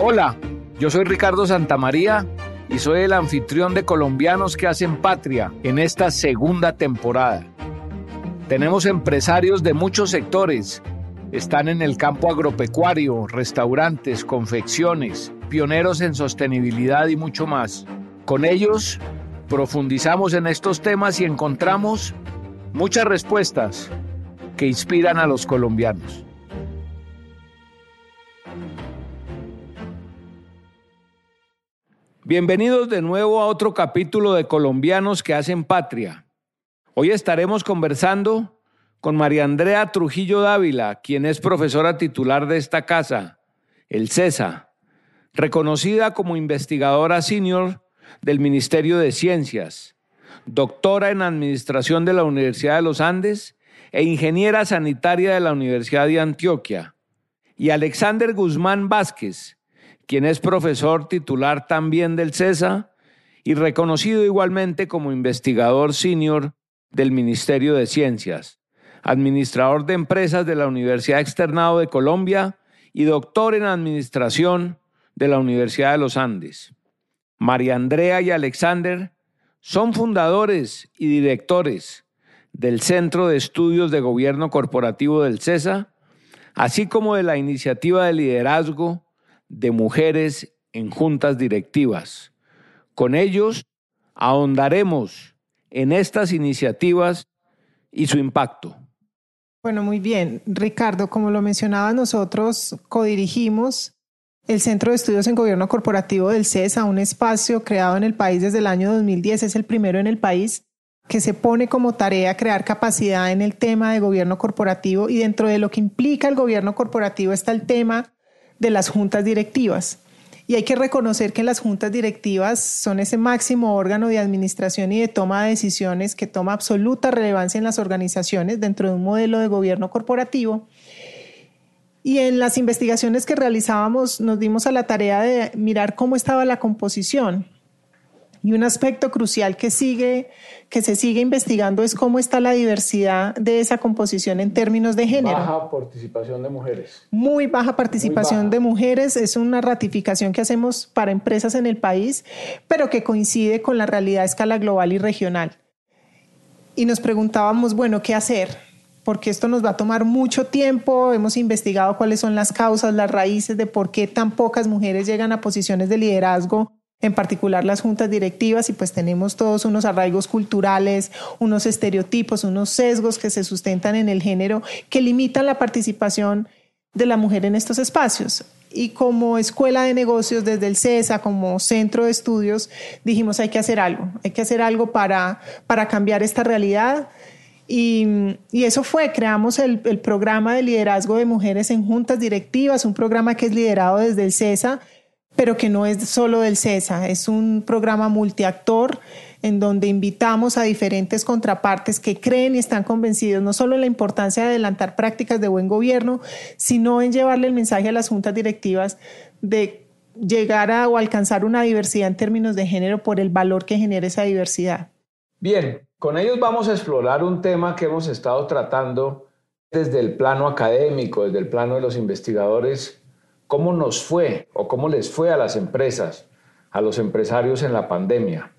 Hola, yo soy Ricardo Santamaría y soy el anfitrión de Colombianos que hacen patria en esta segunda temporada. Tenemos empresarios de muchos sectores. Están en el campo agropecuario, restaurantes, confecciones, pioneros en sostenibilidad y mucho más. Con ellos profundizamos en estos temas y encontramos muchas respuestas que inspiran a los colombianos. Bienvenidos de nuevo a otro capítulo de Colombianos que hacen patria. Hoy estaremos conversando con María Andrea Trujillo Dávila, quien es profesora titular de esta casa, el CESA, reconocida como investigadora senior del Ministerio de Ciencias, doctora en Administración de la Universidad de los Andes e ingeniera sanitaria de la Universidad de Antioquia, y Alexander Guzmán Vázquez, quien es profesor titular también del CESA y reconocido igualmente como investigador senior del Ministerio de Ciencias, administrador de empresas de la Universidad Externado de Colombia y doctor en Administración de la Universidad de los Andes. María Andrea y Alexander son fundadores y directores del Centro de Estudios de Gobierno Corporativo del CESA, así como de la Iniciativa de Liderazgo de mujeres en juntas directivas. Con ellos ahondaremos en estas iniciativas y su impacto. Bueno, muy bien. Ricardo, como lo mencionaba, nosotros codirigimos el Centro de Estudios en Gobierno Corporativo del CESA, un espacio creado en el país desde el año 2010, es el primero en el país que se pone como tarea crear capacidad en el tema de gobierno corporativo y dentro de lo que implica el gobierno corporativo está el tema de las juntas directivas. Y hay que reconocer que las juntas directivas son ese máximo órgano de administración y de toma de decisiones que toma absoluta relevancia en las organizaciones dentro de un modelo de gobierno corporativo. Y en las investigaciones que realizábamos nos dimos a la tarea de mirar cómo estaba la composición y un aspecto crucial que sigue, que se sigue investigando es cómo está la diversidad de esa composición en términos de género. Baja participación de mujeres. Muy baja participación de mujeres. Es una ratificación que hacemos para empresas en el país, pero que coincide con la realidad a escala global y regional. Y nos preguntábamos, bueno, ¿qué hacer? Porque esto nos va a tomar mucho tiempo. Hemos investigado cuáles son las causas, las raíces de por qué tan pocas mujeres llegan a posiciones de liderazgo en particular las juntas directivas, y pues tenemos todos unos arraigos culturales, unos estereotipos, unos sesgos que se sustentan en el género que limitan la participación de la mujer en estos espacios. Y como escuela de negocios desde el CESA, como centro de estudios, dijimos hay que hacer algo, hay que hacer algo para, para cambiar esta realidad. Y, eso fue, creamos el, el programa de liderazgo de mujeres en juntas directivas, un programa que es liderado desde el CESA, pero que no es solo del CESA, es un programa multiactor en donde invitamos a diferentes contrapartes que creen y están convencidos no solo en la importancia de adelantar prácticas de buen gobierno, sino en llevarle el mensaje a las juntas directivas de llegar a o alcanzar una diversidad en términos de género por el valor que genera esa diversidad. Bien, con ellos vamos a explorar un tema que hemos estado tratando desde el plano académico, desde el plano de los investigadores ¿Cómo nos fue o cómo les fue a las empresas, a los empresarios en la pandemia?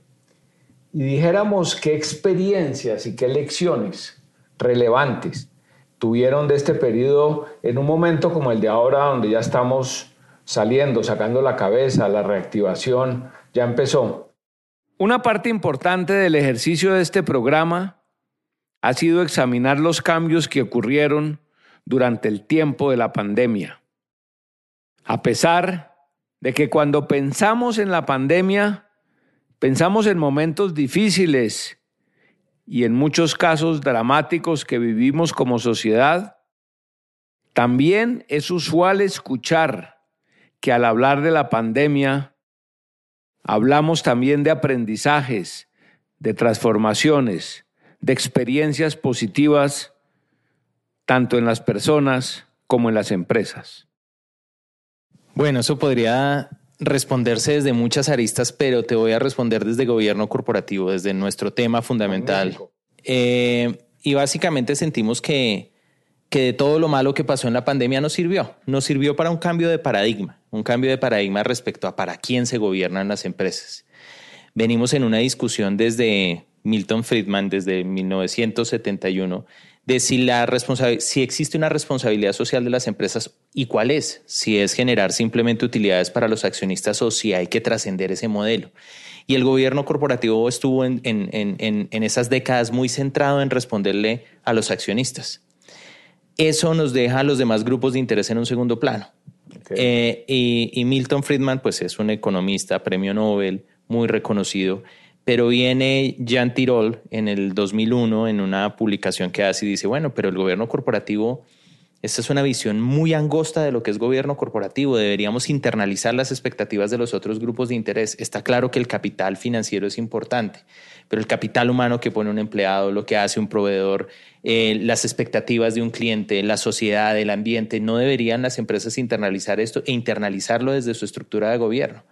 Y dijéramos qué experiencias y qué lecciones relevantes tuvieron de este periodo en un momento como el de ahora, donde ya estamos saliendo, sacando la cabeza, la reactivación ya empezó. Una parte importante del ejercicio de este programa ha sido examinar los cambios que ocurrieron durante el tiempo de la pandemia. A pesar de que cuando pensamos en la pandemia, pensamos en momentos difíciles y en muchos casos dramáticos que vivimos como sociedad, también es usual escuchar que al hablar de la pandemia, hablamos también de aprendizajes, de transformaciones, de experiencias positivas, tanto en las personas como en las empresas. Bueno, eso podría responderse desde muchas aristas, pero te voy a responder desde gobierno corporativo, desde nuestro tema fundamental. Eh, y básicamente sentimos que, que de todo lo malo que pasó en la pandemia nos sirvió, nos sirvió para un cambio de paradigma. un cambio de paradigma respecto a para quién se gobiernan las empresas. Venimos en una discusión desde Milton Friedman, desde 1971, de si, la si existe una responsabilidad social de las empresas y cuál es, si es generar simplemente utilidades para los accionistas o si hay que trascender ese modelo. Y el gobierno corporativo estuvo en, esas décadas muy centrado en responderle a los accionistas. Eso nos deja a los demás grupos de interés en un segundo plano. Eh, y, Milton Friedman, pues es un economista, premio Nobel, muy reconocido, pero viene Jan Tirol en el 2001 en una publicación que hace y dice, bueno, pero el gobierno corporativo esta es una visión muy angosta de lo que es gobierno corporativo. Deberíamos internalizar las expectativas de los otros grupos de interés. Está claro que el capital financiero es importante, pero el capital humano que pone un empleado, lo que hace un proveedor, eh, las expectativas de un cliente, la sociedad, el ambiente, no deberían las empresas internalizar esto e internalizarlo desde su estructura de gobierno.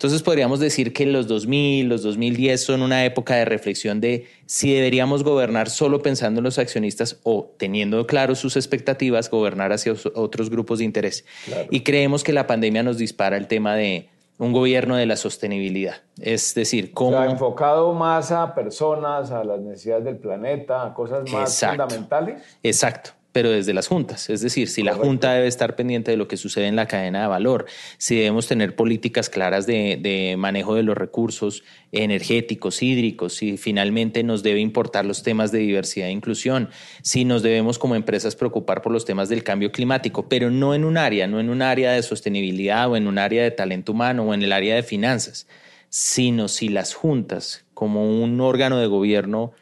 Entonces podríamos decir que los 2000, los 2010 son una época de reflexión de si deberíamos gobernar solo pensando en los accionistas o teniendo claro sus expectativas, gobernar hacia otros grupos de interés. Y creemos que la pandemia nos dispara el tema de un gobierno de la sostenibilidad. Es decir, cómo... enfocado más a personas, a las necesidades del planeta, a cosas más fundamentales. Exacto pero desde las juntas. Es decir, si la junta debe estar pendiente de lo que sucede en la cadena de valor, si debemos tener políticas claras de, manejo de los recursos energéticos, hídricos, si finalmente nos debe importar los temas de diversidad e inclusión, si nos debemos como empresas preocupar por los temas del cambio climático, pero no en un área, no en un área de sostenibilidad o en un área de talento humano o en el área de finanzas, sino si las juntas como un órgano de gobierno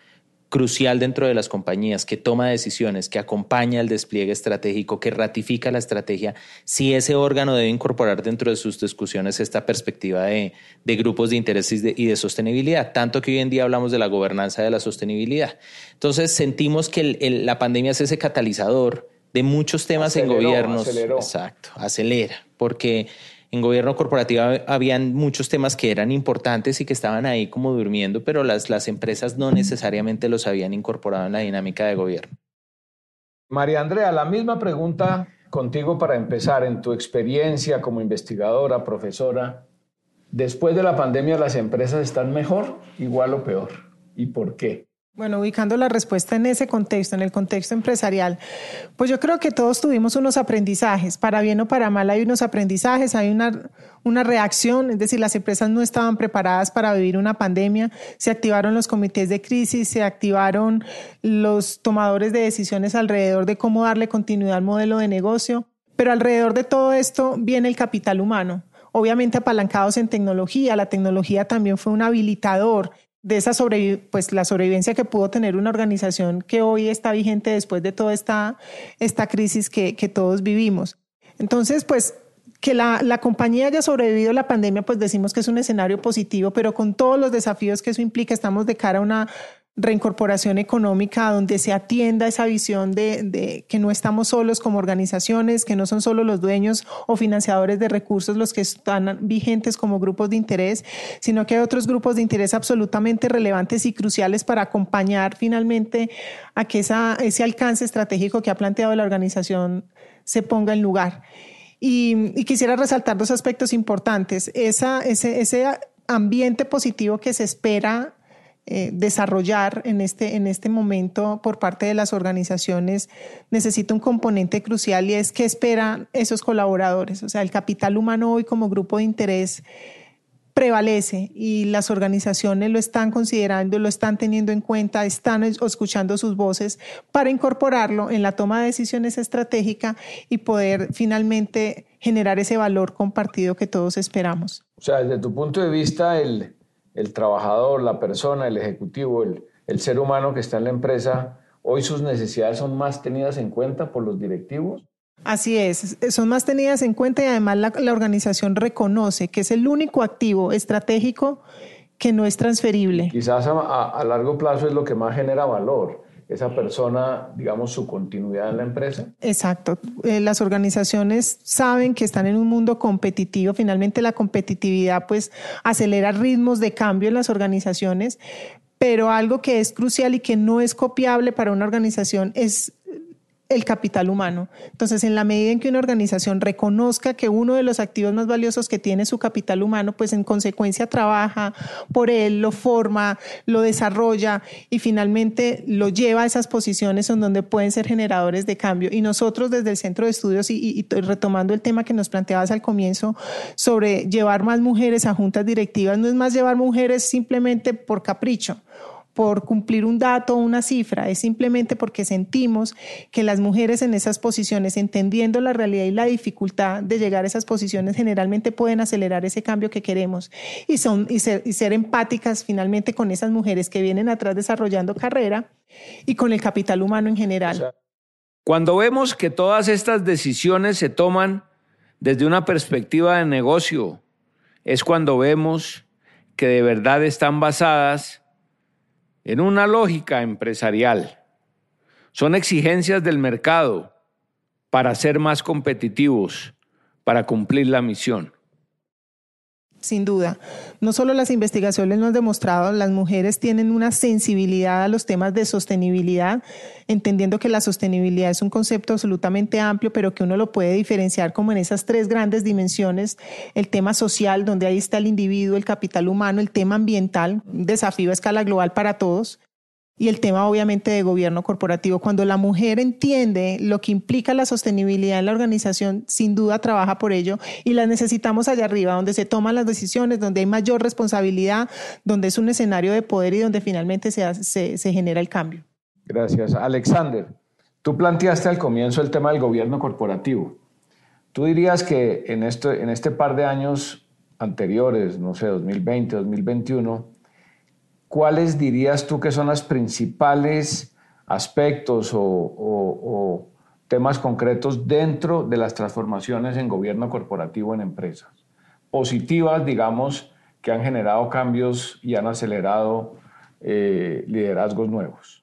crucial dentro de las compañías, que toma decisiones, que acompaña el despliegue estratégico, que ratifica la estrategia, si ese órgano debe incorporar dentro de sus discusiones esta perspectiva de, grupos de intereses y de, sostenibilidad, tanto que hoy en día hablamos de la gobernanza de la sostenibilidad. Entonces sentimos que la pandemia es ese catalizador de muchos temas en gobiernos. Exacto, acelera, porque en gobierno corporativo habían muchos temas que eran importantes y que estaban ahí como durmiendo, pero las, las empresas no necesariamente los habían incorporado en la dinámica de gobierno. María Andrea, la misma pregunta contigo para empezar. En tu experiencia como investigadora, profesora, después de la pandemia, ¿las empresas están mejor, igual o peor? ¿Y por qué? Bueno, ubicando la respuesta en ese contexto, en el contexto empresarial, pues yo creo que todos tuvimos unos aprendizajes, para bien o para mal hay unos aprendizajes, hay una, una reacción, es decir, las empresas no estaban preparadas para vivir una pandemia, se activaron los comités de crisis, se activaron los tomadores de decisiones alrededor de cómo darle continuidad al modelo de negocio, pero alrededor de todo esto viene el capital humano obviamente apalancados en tecnología. La tecnología también fue un habilitador de esa pues la sobrevivencia que pudo tener una organización que hoy está vigente después de toda esta, esta crisis que, que todos vivimos. Entonces, pues que la, la, compañía haya sobrevivido la pandemia, pues decimos que es un escenario positivo, pero con todos los desafíos que eso implica, estamos de cara a una reincorporación económica donde se atienda esa visión de, que no estamos solos como organizaciones, que no son solo los dueños o financiadores de recursos los que están vigentes como grupos de interés, sino que hay otros grupos de interés absolutamente relevantes y cruciales para acompañar finalmente a que esa, ese alcance estratégico que ha planteado la organización se ponga en lugar. Y, quisiera resaltar dos aspectos importantes. Esa, ese, ese ambiente positivo que se espera eh, desarrollar en este, en este momento por parte de las organizaciones necesita un componente crucial y es qué esperan esos colaboradores. O sea, el capital humano hoy como grupo de interés prevalece y las organizaciones lo están considerando, lo están teniendo en cuenta, están escuchando sus voces para incorporarlo en la toma de decisiones estratégica y poder finalmente generar ese valor compartido que todos esperamos. O sea, desde tu punto de vista, el, el trabajador, la persona, el ejecutivo, el, el ser humano que está en la empresa, hoy sus necesidades son más tenidas en cuenta por los directivos? Así es, son más tenidas en cuenta y además la, organización reconoce que es el único activo estratégico que no es transferible. Quizás a, a largo plazo es lo que más genera valor esa persona, digamos, su continuidad en la empresa? Exacto. Eh, las organizaciones saben que están en un mundo competitivo. Finalmente la competitividad pues acelera ritmos de cambio en las organizaciones, pero algo que es crucial y que no es copiable para una organización es el capital humano. Entonces, en la medida en que una organización reconozca que uno de los activos más valiosos que tiene su capital humano, pues en consecuencia trabaja por él, lo forma, lo desarrolla y finalmente lo lleva a esas posiciones en donde pueden ser generadores de cambio. Y nosotros desde el Centro de Estudios y retomando el tema que nos planteabas al comienzo sobre llevar más mujeres a juntas directivas, no es más llevar mujeres simplemente por capricho por cumplir un dato o una cifra, es simplemente porque sentimos que las mujeres en esas posiciones, entendiendo la realidad y la dificultad de llegar a esas posiciones, generalmente pueden acelerar ese cambio que queremos y, son, y, ser, y ser empáticas finalmente con esas mujeres que vienen atrás desarrollando carrera y con el capital humano en general. cuando vemos que todas estas decisiones se toman desde una perspectiva de negocio, es cuando vemos que de verdad están basadas en una lógica empresarial. Son exigencias del mercado para ser más competitivos, para cumplir la misión. Sin duda. No solo las investigaciones nos han demostrado, las mujeres tienen una sensibilidad a los temas de sostenibilidad, entendiendo que la sostenibilidad es un concepto absolutamente amplio, pero que uno lo puede diferenciar como en esas tres grandes dimensiones, el tema social, donde ahí está el individuo, el capital humano, el tema ambiental, un desafío a escala global para todos, y el tema obviamente de gobierno corporativo. Cuando la mujer entiende lo que implica la sostenibilidad en la organización, sin duda trabaja por ello y la necesitamos allá arriba, donde se toman las decisiones, donde hay mayor responsabilidad, donde es un escenario de poder y donde finalmente se, se, genera el cambio. Gracias. Alexander, tú planteaste al comienzo el tema del gobierno corporativo. ¿Tú dirías que en, esto, en este par de años anteriores, no sé, 2020, 2021, ¿cuáles dirías tú que son los principales aspectos o, temas concretos dentro de las transformaciones en gobierno corporativo en empresas? Positivas, digamos, que han generado cambios y han acelerado eh, liderazgos nuevos.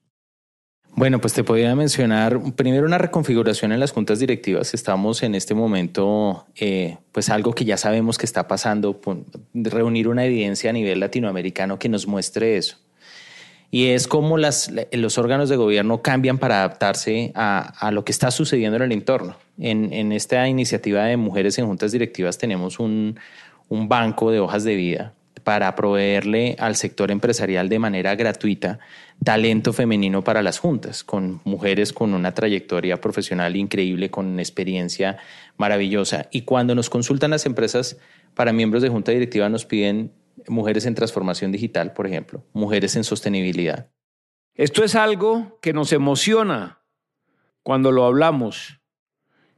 Bueno, pues te podría mencionar primero una reconfiguración en las juntas directivas. Estamos en este momento, eh, pues algo que ya sabemos que está pasando, reunir una evidencia a nivel latinoamericano que nos muestre eso. Y es cómo las, los órganos de gobierno cambian para adaptarse a, lo que está sucediendo en el entorno. En, esta iniciativa de mujeres en juntas directivas tenemos un banco de hojas de vida para proveerle al sector empresarial de manera gratuita talento femenino para las juntas, con mujeres con una trayectoria profesional increíble, con experiencia maravillosa. Y cuando nos consultan las empresas para miembros de junta directiva nos piden mujeres en transformación digital, por ejemplo, mujeres en sostenibilidad. Esto es algo que nos emociona cuando lo hablamos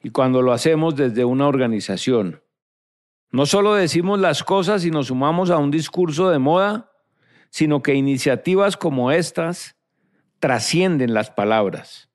y cuando lo hacemos desde una organización. No solo decimos las cosas y nos sumamos a un discurso de moda, sino que iniciativas como estas trascienden las palabras.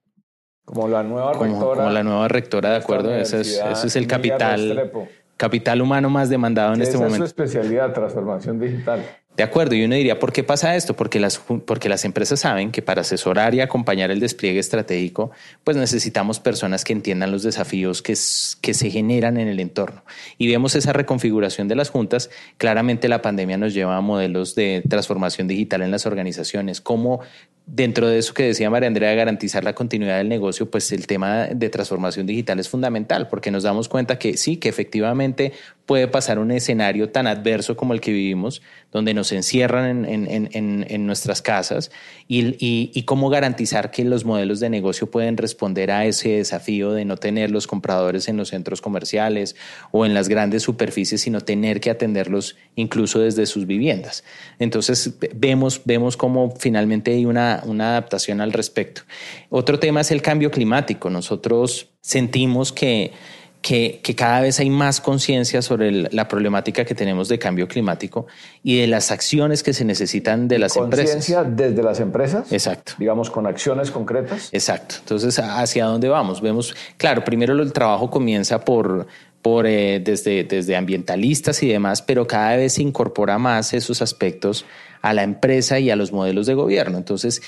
Como la nueva rectora. Como la nueva rectora, de acuerdo. Ese es, el capital, capital humano más demandado en este momento. Es su especialidad, transformación digital. De acuerdo, y uno diría, ¿por qué pasa esto? Porque las, porque las empresas saben que para asesorar y acompañar el despliegue estratégico, pues necesitamos personas que entiendan los desafíos que, que se generan en el entorno. Y vemos esa reconfiguración de las juntas. Claramente la pandemia nos lleva a modelos de transformación digital en las organizaciones, cómo dentro de eso que decía María Andrea, garantizar la continuidad del negocio, pues el tema de transformación digital es fundamental, porque nos damos cuenta que sí, que efectivamente puede pasar un escenario tan adverso como el que vivimos, donde nos encierran en, nuestras casas, y, cómo garantizar que los modelos de negocio pueden responder a ese desafío de no tener los compradores en los centros comerciales o en las grandes superficies, sino tener que atenderlos incluso desde sus viviendas. Entonces vemos, vemos cómo finalmente hay una una, adaptación al respecto. Otro tema es el cambio climático. Nosotros sentimos que, que, cada vez hay más conciencia sobre la problemática que tenemos de cambio climático y de las acciones que se necesitan de las empresas. ¿Conciencia desde las empresas? Exacto. Digamos, con acciones concretas. Exacto. Entonces, ¿hacia dónde vamos? Vemos, claro, primero el trabajo comienza por, por, eh, desde, desde ambientalistas y demás, pero cada vez se incorpora más esos aspectos a la empresa y a los modelos de gobierno. Entonces,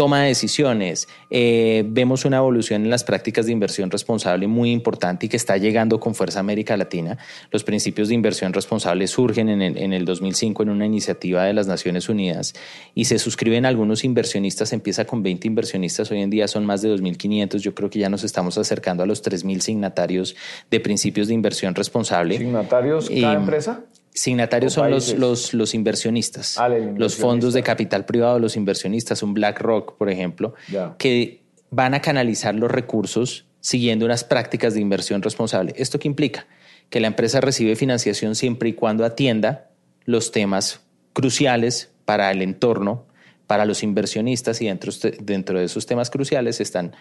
toma de decisiones. Eh, vemos una evolución en las prácticas de inversión responsable muy importante y que está llegando con fuerza a América Latina. Los principios de inversión responsable surgen en el, en el 2005 en una iniciativa de las Naciones Unidas y se suscriben algunos inversionistas. Empieza con 20 inversionistas, hoy en día son más de 2.500. Yo creo que ya nos estamos acercando a los 3.000 signatarios de principios de inversión responsable. ¿Signatarios cada empresa? Signatarios son los, los, los, inversionistas, ah, los fondos de capital privado, los inversionistas, un BlackRock, por ejemplo, que van a canalizar los recursos siguiendo unas prácticas de inversión responsable. ¿Esto qué implica? Que la empresa recibe financiación siempre y cuando atienda los temas cruciales para el entorno, para los inversionistas y dentro, dentro de esos temas cruciales están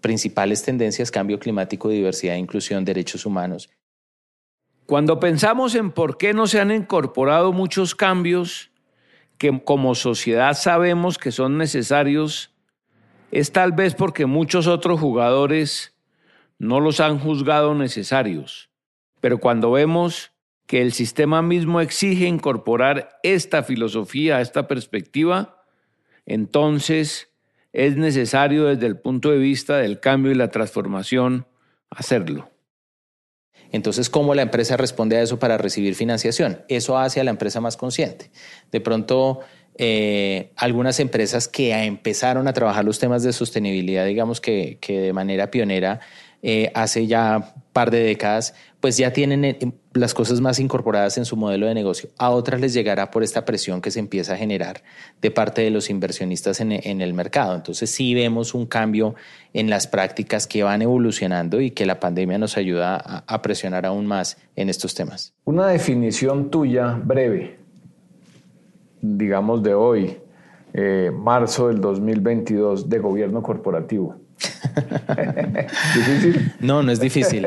principales tendencias, cambio climático, diversidad, inclusión, derechos humanos. Cuando pensamos en por qué no se han incorporado muchos cambios que como sociedad sabemos que son necesarios, es tal vez porque muchos otros jugadores no los han juzgado necesarios. Pero cuando vemos que el sistema mismo exige incorporar esta filosofía, esta perspectiva, entonces es necesario desde el punto de vista del cambio y la transformación hacerlo. Entonces, ¿cómo la empresa responde a eso para recibir financiación? Eso hace a la empresa más consciente. De pronto, eh, algunas empresas que empezaron a trabajar los temas de sostenibilidad, digamos que, que de manera pionera, eh, hace ya un par de décadas, pues ya tienen eh, las cosas más incorporadas en su modelo de negocio. A otras les llegará por esta presión que se empieza a generar de parte de los inversionistas en, el mercado. Entonces sí vemos un cambio en las prácticas que van evolucionando y que la pandemia nos ayuda a, presionar aún más en estos temas. Una definición tuya breve, digamos de hoy, eh, marzo del 2022, de gobierno corporativo. ¿Difícil? No, no es difícil.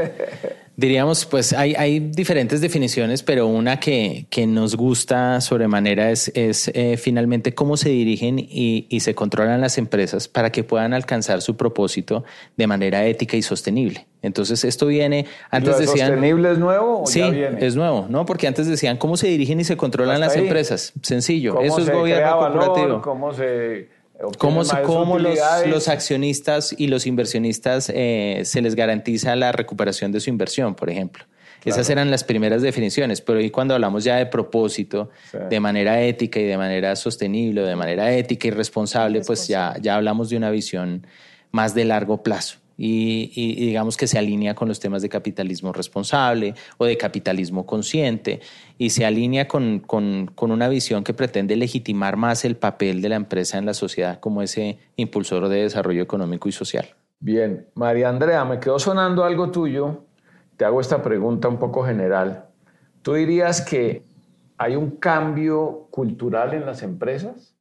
Diríamos, pues hay, hay diferentes definiciones, pero una que, que nos gusta sobremanera es, es eh, finalmente cómo se dirigen y, y, se controlan las empresas para que puedan alcanzar su propósito de manera ética y sostenible. Entonces esto viene, antes decían... ¿Sostenible es nuevo? O sí, es nuevo, ¿no? Porque antes decían cómo se dirigen y se controlan las empresas. Sencillo, eso es gobierno corporativo. ¿Cómo se ¿Cómo, cómo los, los, accionistas y los inversionistas eh, se les garantiza la recuperación de su inversión, por ejemplo? Esas eran las primeras definiciones, pero hoy cuando hablamos ya de propósito, de manera ética y de manera sostenible, de manera ética y responsable, pues ya, ya hablamos de una visión más de largo plazo y, digamos que se alinea con los temas de capitalismo responsable o de capitalismo consciente y se alinea con, con, con, una visión que pretende legitimar más el papel de la empresa en la sociedad como ese impulsor de desarrollo económico y social. Bien, María Andrea, me quedó sonando algo tuyo. Te hago esta pregunta un poco general. ¿Tú dirías que hay un cambio cultural en las empresas?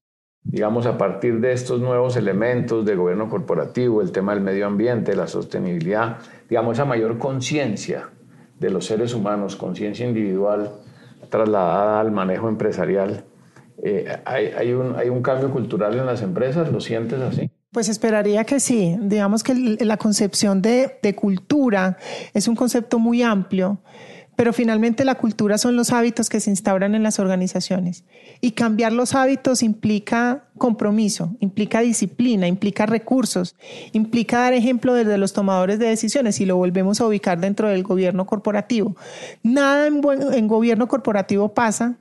digamos, a partir de estos nuevos elementos de gobierno corporativo, el tema del medio ambiente, la sostenibilidad, digamos, esa mayor conciencia de los seres humanos, conciencia individual trasladada al manejo empresarial. Eh, hay, un, ¿Hay un cambio cultural en las empresas? ¿Lo sientes así? Pues esperaría que sí. Digamos que la concepción de, de cultura es un concepto muy amplio pero finalmente la cultura son los hábitos que se instauran en las organizaciones. Y cambiar los hábitos implica compromiso, implica disciplina, implica recursos, implica dar ejemplo desde los tomadores de decisiones y lo volvemos a ubicar dentro del gobierno corporativo. Nada en, gobierno corporativo pasa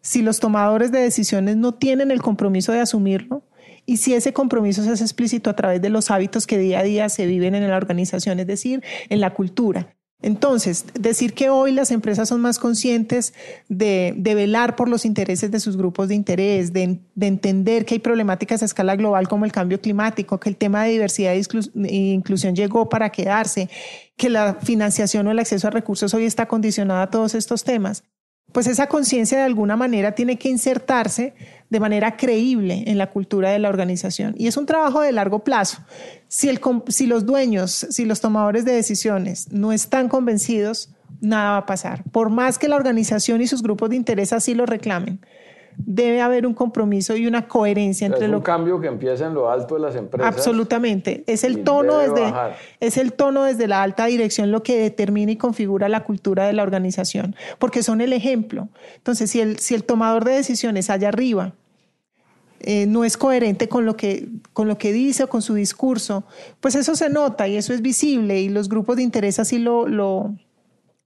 si los tomadores de decisiones no tienen el compromiso de asumirlo y si ese compromiso se hace explícito a través de los hábitos que día a día se viven en la organización, es decir, en la cultura. Entonces, decir que hoy las empresas son más conscientes de, velar por los intereses de sus grupos de interés, de, entender que hay problemáticas a escala global como el cambio climático, que el tema de diversidad e inclusión llegó para quedarse, que la financiación o el acceso a recursos hoy está condicionada a todos estos temas, pues esa conciencia de alguna manera tiene que insertarse de manera creíble en la cultura de la organización. Y es un trabajo de largo plazo. Si, el, si los dueños, si los tomadores de decisiones no están convencidos, nada va a pasar. Por más que la organización y sus grupos de interés así lo reclamen debe haber un compromiso y una coherencia entre es un cambio que empieza en lo alto de las empresas. Absolutamente. Es el tono desde es el tono desde la alta dirección lo que determina y configura la cultura de la organización, porque son el ejemplo. Entonces, si el si el tomador de decisiones allá arriba eh, no es coherente con lo, que, con lo que dice o con su discurso, pues eso se nota y eso es visible y los grupos de interés así lo, lo,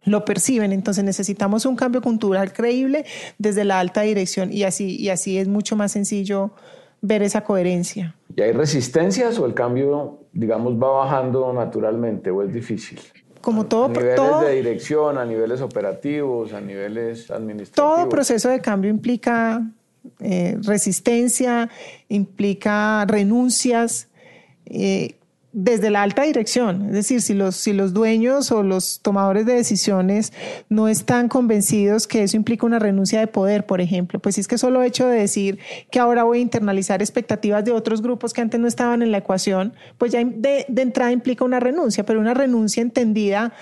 lo perciben. Entonces necesitamos un cambio cultural creíble desde la alta dirección y así, y así es mucho más sencillo ver esa coherencia. ¿Y hay resistencias o el cambio, digamos, va bajando naturalmente o es difícil? Como todo, a niveles de dirección, a niveles operativos, a niveles administrativos. Todo proceso de cambio implica eh, resistencia, implica renuncias. Eh, desde la alta dirección, es decir, si los, si los dueños o los tomadores de decisiones no están convencidos que eso implica una renuncia de poder, por ejemplo, pues es que solo hecho de decir que ahora voy a internalizar expectativas de otros grupos que antes no estaban en la ecuación, pues ya de, de entrada implica una renuncia, pero una renuncia entendida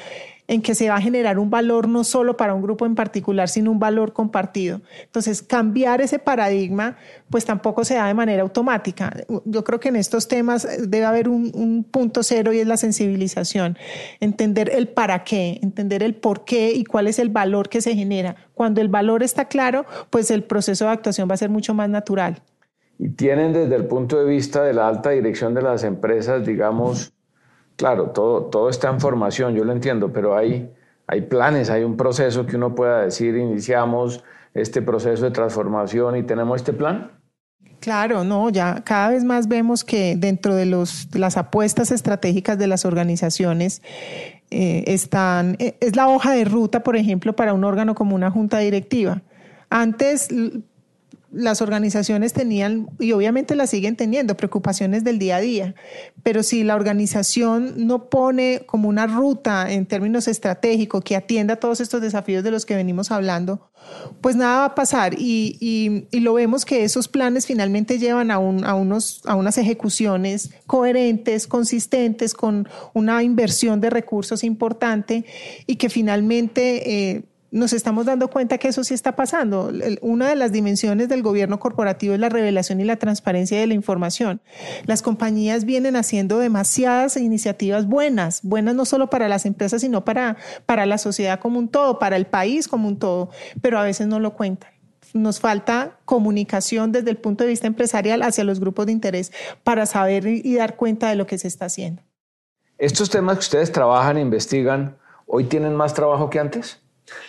en que se va a generar un valor no solo para un grupo en particular, sino un valor compartido. Entonces, cambiar ese paradigma, pues tampoco se da de manera automática. Yo creo que en estos temas debe haber un, punto cero y es la sensibilización, entender el para qué, entender el por qué y cuál es el valor que se genera. Cuando el valor está claro, pues el proceso de actuación va a ser mucho más natural. Y tienen desde el punto de vista de la alta dirección de las empresas, digamos, Claro, todo, todo está en formación, yo lo entiendo, pero hay, hay planes, hay un proceso que uno pueda decir, iniciamos este proceso de transformación y tenemos este plan. Claro, no, ya cada vez más vemos que dentro de, los, las apuestas estratégicas de las organizaciones eh, están, eh, es la hoja de ruta, por ejemplo, para un órgano como una junta directiva. Antes las organizaciones tenían, y obviamente las siguen teniendo, preocupaciones del día a día, pero si la organización no pone como una ruta en términos estratégicos que atienda todos estos desafíos de los que venimos hablando, pues nada va a pasar. Y, lo vemos que esos planes finalmente llevan a, un, a, unos, a unas ejecuciones coherentes, consistentes, con una inversión de recursos importante y que finalmente... Eh, nos estamos dando cuenta que eso sí está pasando. Una de las dimensiones del gobierno corporativo es la revelación y la transparencia de la información. Las compañías vienen haciendo demasiadas iniciativas buenas, buenas no solo para las empresas, sino para, para la sociedad como un todo, para el país como un todo, pero a veces no lo cuentan. Nos falta comunicación desde el punto de vista empresarial hacia los grupos de interés para saber y dar cuenta de lo que se está haciendo. Estos temas que ustedes trabajan e investigan, ¿hoy tienen más trabajo que antes?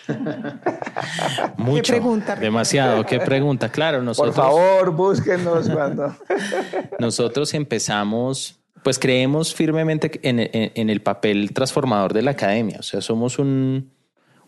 Mucho. pregunta? Demasiado. ¿Qué pregunta? Claro, nosotros. Por favor, búsquenos cuando. nosotros empezamos, pues creemos firmemente en, el papel transformador de la academia. O sea, somos un,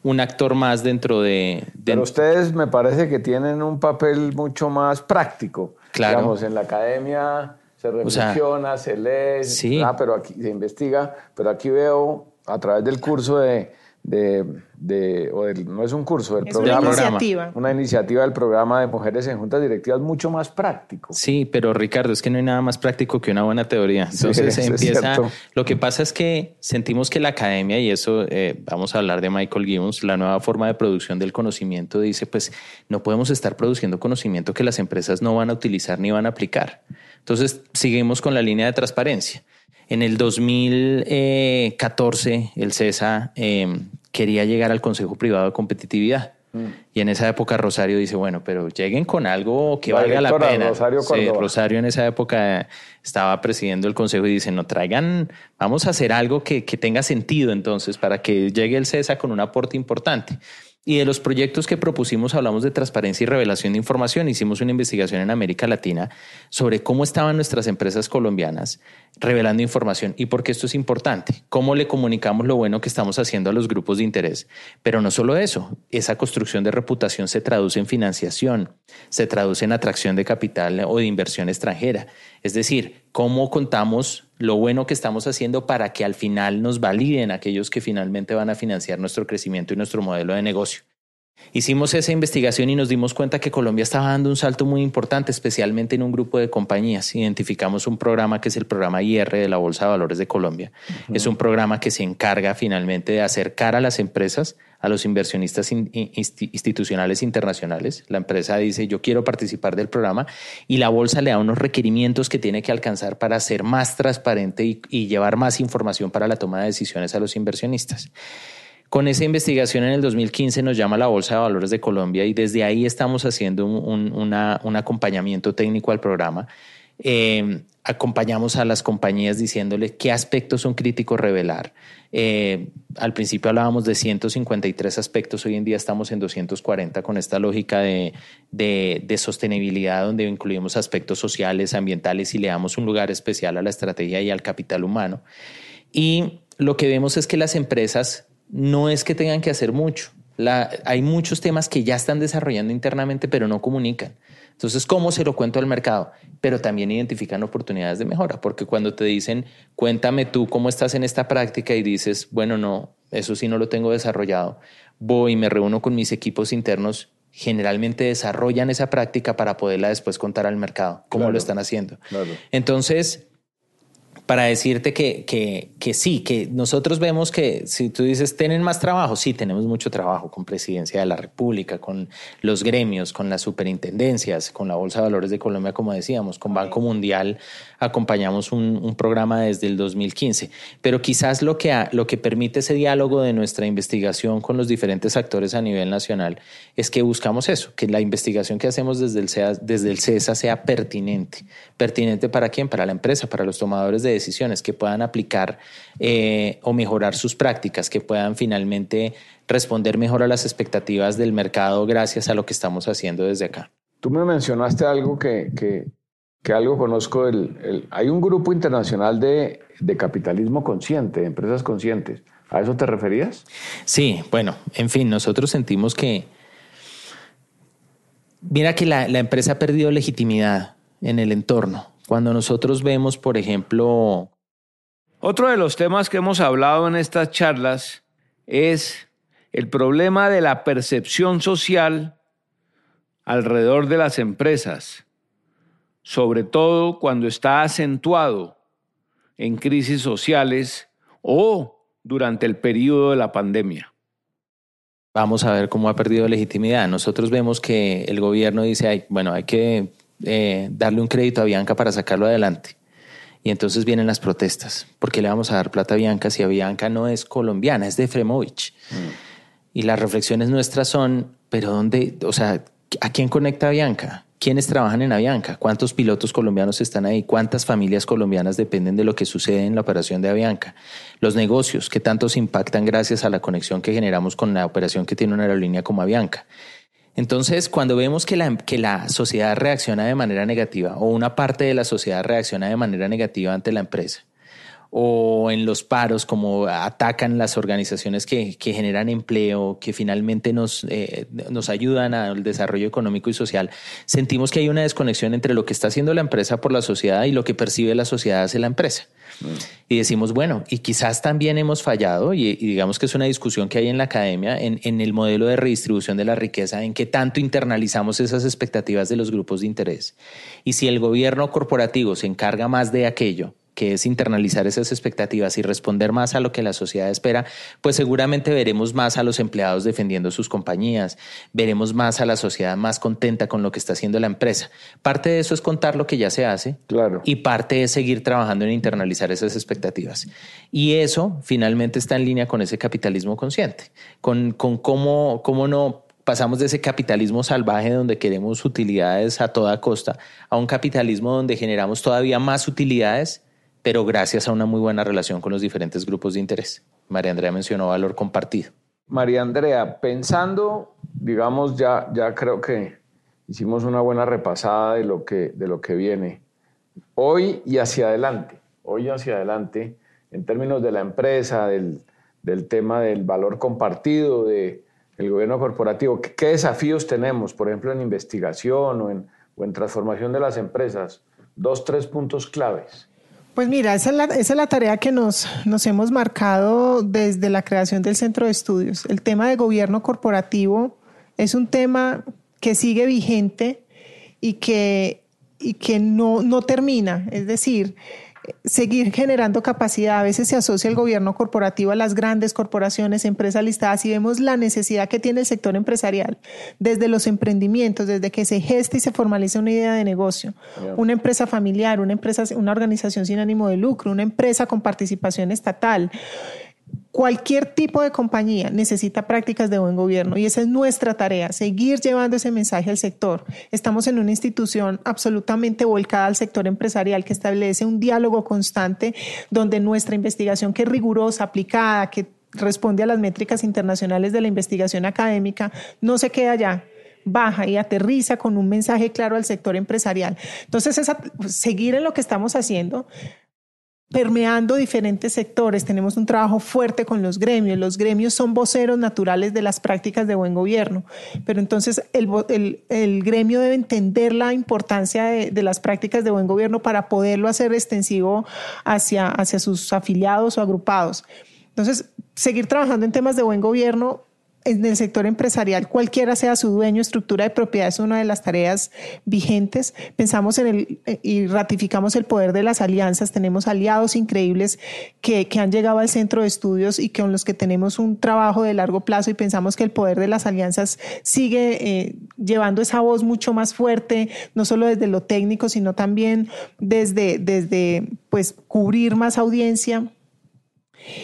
un actor más dentro de, Pero ustedes me parece que tienen un papel mucho más práctico. Claro. Digamos, en la academia se reflexiona, se lee, sí. ah, pero aquí se investiga, pero aquí veo a través del curso de de, de, o no es un curso, del programa. Una iniciativa. Una iniciativa del programa de mujeres en juntas directivas mucho más práctico. Sí, pero Ricardo, es que no hay nada más práctico que una buena teoría. Entonces empieza. Lo que pasa es que sentimos que la academia, y eso eh, vamos a hablar de Michael Gibbons, la nueva forma de producción del conocimiento, dice: pues no podemos estar produciendo conocimiento que las empresas no van a utilizar ni van a aplicar. Entonces seguimos con la línea de transparencia. En el 2014, el CESA em, quería llegar al Consejo Privado de Competitividad. Mm. Y en esa época Rosario dice, bueno, pero lleguen con algo que valga la pena. Rosario, sí, Rosario en esa época estaba presidiendo el consejo y dice, no traigan, vamos a hacer algo que, que tenga sentido entonces para que llegue el CESA con un aporte importante. Y de los proyectos que propusimos hablamos de transparencia y revelación de información. Hicimos una investigación en América Latina sobre cómo estaban nuestras empresas colombianas revelando información y por qué esto es importante. Cómo le comunicamos lo bueno que estamos haciendo a los grupos de interés. Pero no solo eso, esa construcción de reputación se traduce en financiación, se traduce en atracción de capital o de inversión extranjera. Es decir, cómo contamos lo bueno que estamos haciendo para que al final nos validen aquellos que finalmente van a financiar nuestro crecimiento y nuestro modelo de negocio. Hicimos esa investigación y nos dimos cuenta que Colombia estaba dando un salto muy importante, especialmente en un grupo de compañías. Identificamos un programa que es el programa IR de la Bolsa de Valores de Colombia. Es un programa que se encarga finalmente de acercar a las empresas a los inversionistas institucionales internacionales. La empresa dice, yo quiero participar del programa y la bolsa le da unos requerimientos que tiene que alcanzar para ser más transparente y llevar más información para la toma de decisiones a los inversionistas. Con esa investigación en el 2015 nos llama la Bolsa de Valores de Colombia y desde ahí estamos haciendo un, acompañamiento técnico al programa. Eh, acompañamos a las compañías diciéndole qué aspectos son críticos revelar. Eh, al principio hablábamos de 153 aspectos, hoy en día estamos en 240 con esta lógica de, sostenibilidad donde incluimos aspectos sociales, ambientales y le damos un lugar especial a la estrategia y al capital humano. Y lo que vemos es que las empresas no es que tengan que hacer mucho. hay muchos temas que ya están desarrollando internamente pero no comunican. Entonces, ¿cómo se lo cuento al mercado? Pero también identifican oportunidades de mejora, porque cuando te dicen, cuéntame tú cómo estás en esta práctica y dices, bueno, no, eso sí no lo tengo desarrollado, voy y me reúno con mis equipos internos, generalmente desarrollan esa práctica para poderla después contar al mercado, cómo lo están haciendo. Entonces, para decirte que, que, que, sí, que nosotros vemos que si tú dices, ¿tienen más trabajo? Sí, tenemos mucho trabajo con Presidencia de la República, con los gremios, con las superintendencias, con la Bolsa de Valores de Colombia, como decíamos, con Banco Mundial acompañamos un, programa desde el 2015. Pero quizás lo que, lo que permite ese diálogo de nuestra investigación con los diferentes actores a nivel nacional es que buscamos eso, que la investigación que hacemos desde el, CEA, desde el CESA sea pertinente. ¿Pertinente para quién? Para la empresa, para los tomadores de decisiones, que puedan aplicar eh, o mejorar sus prácticas, que puedan finalmente responder mejor a las expectativas del mercado gracias a lo que estamos haciendo desde acá. Tú me mencionaste algo que, algo conozco, el, hay un grupo internacional de, de capitalismo consciente, de empresas conscientes. ¿A eso te referías? Sí, bueno, en fin, nosotros sentimos que, mira que la, la empresa ha perdido legitimidad en el entorno. Cuando nosotros vemos, por ejemplo... Otro de los temas que hemos hablado en estas charlas es el problema de la percepción social alrededor de las empresas, sobre todo cuando está acentuado en crisis sociales o durante el periodo de la pandemia. Vamos a ver cómo ha perdido legitimidad. Nosotros vemos que el gobierno dice, bueno, hay que eh, darle un crédito a Bianca para sacarlo adelante. Y entonces vienen las protestas. ¿Por qué le vamos a dar plata a Bianca si a Bianca no es colombiana, es de Fremovich? Mm. Y las reflexiones nuestras son, pero ¿dónde? O sea, ¿a quién conecta a Bianca? ¿Quiénes trabajan en Avianca? ¿Cuántos pilotos colombianos están ahí? ¿Cuántas familias colombianas dependen de lo que sucede en la operación de Avianca? Los negocios, ¿qué tantos impactan gracias a la conexión que generamos con la operación que tiene una aerolínea como Avianca? Entonces, cuando vemos que la, que la sociedad reacciona de manera negativa o una parte de la sociedad reacciona de manera negativa ante la empresa, o en los paros, como atacan las organizaciones que, que generan empleo, que finalmente nos, eh, nos ayudan al desarrollo económico y social, sentimos que hay una desconexión entre lo que está haciendo la empresa por la sociedad y lo que percibe la sociedad hacia la empresa. Y decimos, bueno, y quizás también hemos fallado, y, digamos que es una discusión que hay en la academia, en, en, el modelo de redistribución de la riqueza, en que tanto internalizamos esas expectativas de los grupos de interés. Y si el gobierno corporativo se encarga más de aquello, que es internalizar esas expectativas y responder más a lo que la sociedad espera, pues seguramente veremos más a los empleados defendiendo sus compañías, veremos más a la sociedad más contenta con lo que está haciendo la empresa. Parte de eso es contar lo que ya se hace claro. y parte es seguir trabajando en internalizar esas expectativas. Y eso finalmente está en línea con ese capitalismo consciente, con, con cómo, cómo no pasamos de ese capitalismo salvaje donde queremos utilidades a toda costa a un capitalismo donde generamos todavía más utilidades pero gracias a una muy buena relación con los diferentes grupos de interés. María Andrea mencionó valor compartido. María Andrea, pensando, digamos, ya, ya creo que hicimos una buena repasada de lo que, de lo que viene. Hoy y hacia adelante, hoy hacia adelante, en términos de la empresa, del, del tema del valor compartido, del gobierno corporativo, ¿qué, desafíos tenemos, por ejemplo, en investigación o en, o en transformación de las empresas? Dos, tres puntos claves. Pues mira, esa es la, tarea que nos, nos hemos marcado desde la creación del centro de estudios. El tema de gobierno corporativo es un tema que sigue vigente y que, y que no, no termina. Es decir, seguir generando capacidad. A veces se asocia el gobierno corporativo a las grandes corporaciones, empresas listadas y vemos la necesidad que tiene el sector empresarial desde los emprendimientos, desde que se gesta y se formaliza una idea de negocio, una empresa familiar, una empresa, una organización sin ánimo de lucro, una empresa con participación estatal Cualquier tipo de compañía necesita prácticas de buen gobierno y esa es nuestra tarea, seguir llevando ese mensaje al sector. Estamos en una institución absolutamente volcada al sector empresarial que establece un diálogo constante donde nuestra investigación que es rigurosa, aplicada, que responde a las métricas internacionales de la investigación académica, no se queda allá, baja y aterriza con un mensaje claro al sector empresarial. Entonces, es seguir en lo que estamos haciendo, permeando diferentes sectores. Tenemos un trabajo fuerte con los gremios. Los gremios son voceros naturales de las prácticas de buen gobierno, pero entonces el, gremio debe entender la importancia de, las prácticas de buen gobierno para poderlo hacer extensivo hacia, hacia sus afiliados o agrupados. Entonces, seguir trabajando en temas de buen gobierno en el sector empresarial, cualquiera sea su dueño, estructura de propiedad es una de las tareas vigentes. Pensamos en el eh, y ratificamos el poder de las alianzas. Tenemos aliados increíbles que, que han llegado al centro de estudios y con los que tenemos un trabajo de largo plazo y pensamos que el poder de las alianzas sigue eh, llevando esa voz mucho más fuerte, no solo desde lo técnico, sino también desde, desde pues, cubrir más audiencia.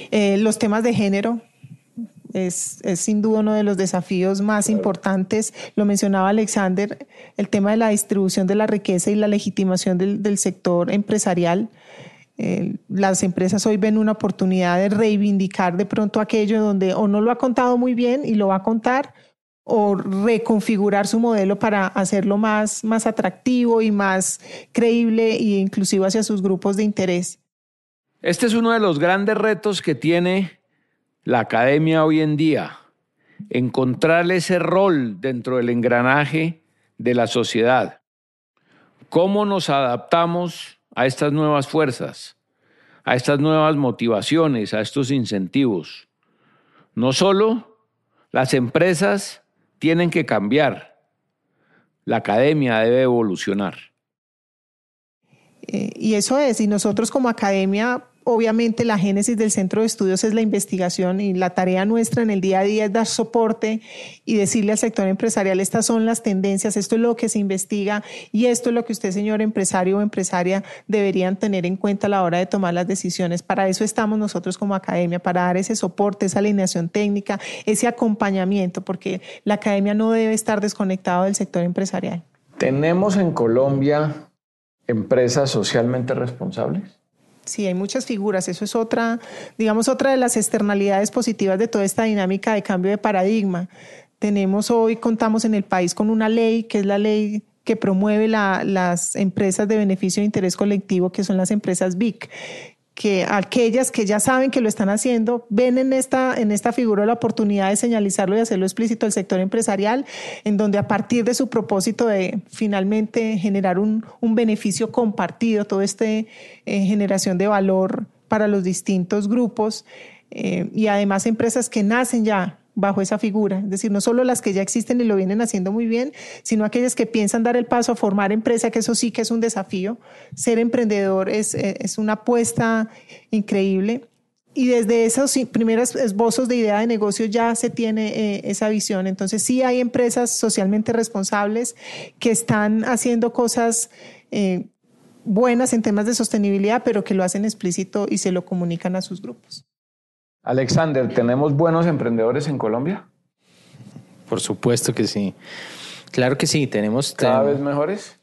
Eh, los temas de género, es, sin duda uno de los desafíos más importantes. Lo mencionaba Alexander, el tema de la distribución de la riqueza y la legitimación del, sector empresarial. Eh, las empresas hoy ven una oportunidad de reivindicar de pronto aquello donde o no lo ha contado muy bien y lo va a contar, o reconfigurar su modelo para hacerlo más, más atractivo y más creíble e inclusivo hacia sus grupos de interés. Este es uno de los grandes retos que tiene la academia hoy en día, encontrar ese rol dentro del engranaje de la sociedad. ¿Cómo nos adaptamos a estas nuevas fuerzas, a estas nuevas motivaciones, a estos incentivos? No solo las empresas tienen que cambiar, la academia debe evolucionar. Eh, y eso es, y nosotros como academia obviamente la génesis del centro de estudios es la investigación y la tarea nuestra en el día a día es dar soporte y decirle al sector empresarial, estas son las tendencias, esto es lo que se investiga y esto es lo que usted, señor empresario o empresaria, deberían tener en cuenta a la hora de tomar las decisiones. Para eso estamos nosotros como academia, para dar ese soporte, esa alineación técnica, ese acompañamiento, porque la academia no debe estar desconectada del sector empresarial. ¿Tenemos en Colombia empresas socialmente responsables? Sí, hay muchas figuras. Eso es otra, digamos, otra de las externalidades positivas de toda esta dinámica de cambio de paradigma. Tenemos hoy, contamos en el país con una ley, que es la ley que promueve las empresas de beneficio de interés colectivo, que son las empresas BIC, que aquellas que ya saben que lo están haciendo ven en esta, en esta figura la oportunidad de señalizarlo y hacerlo explícito al sector empresarial, en donde a partir de su propósito de finalmente generar un, un beneficio compartido, toda esta eh, generación de valor para los distintos grupos eh, y además empresas que nacen ya bajo esa figura. Es decir, no solo las que ya existen y lo vienen haciendo muy bien, sino aquellas que piensan dar el paso a formar empresa, que eso sí que es un desafío. Ser emprendedor es, es una apuesta increíble. Y desde esos primeros esbozos de idea de negocio ya se tiene eh, esa visión. Entonces sí hay empresas socialmente responsables que están haciendo cosas eh, buenas en temas de sostenibilidad, pero que lo hacen explícito y se lo comunican a sus grupos. Alexander, ¿tenemos buenos emprendedores en Colombia? Por supuesto que sí. Claro que sí, tenemos... ¿Cada vez mejores?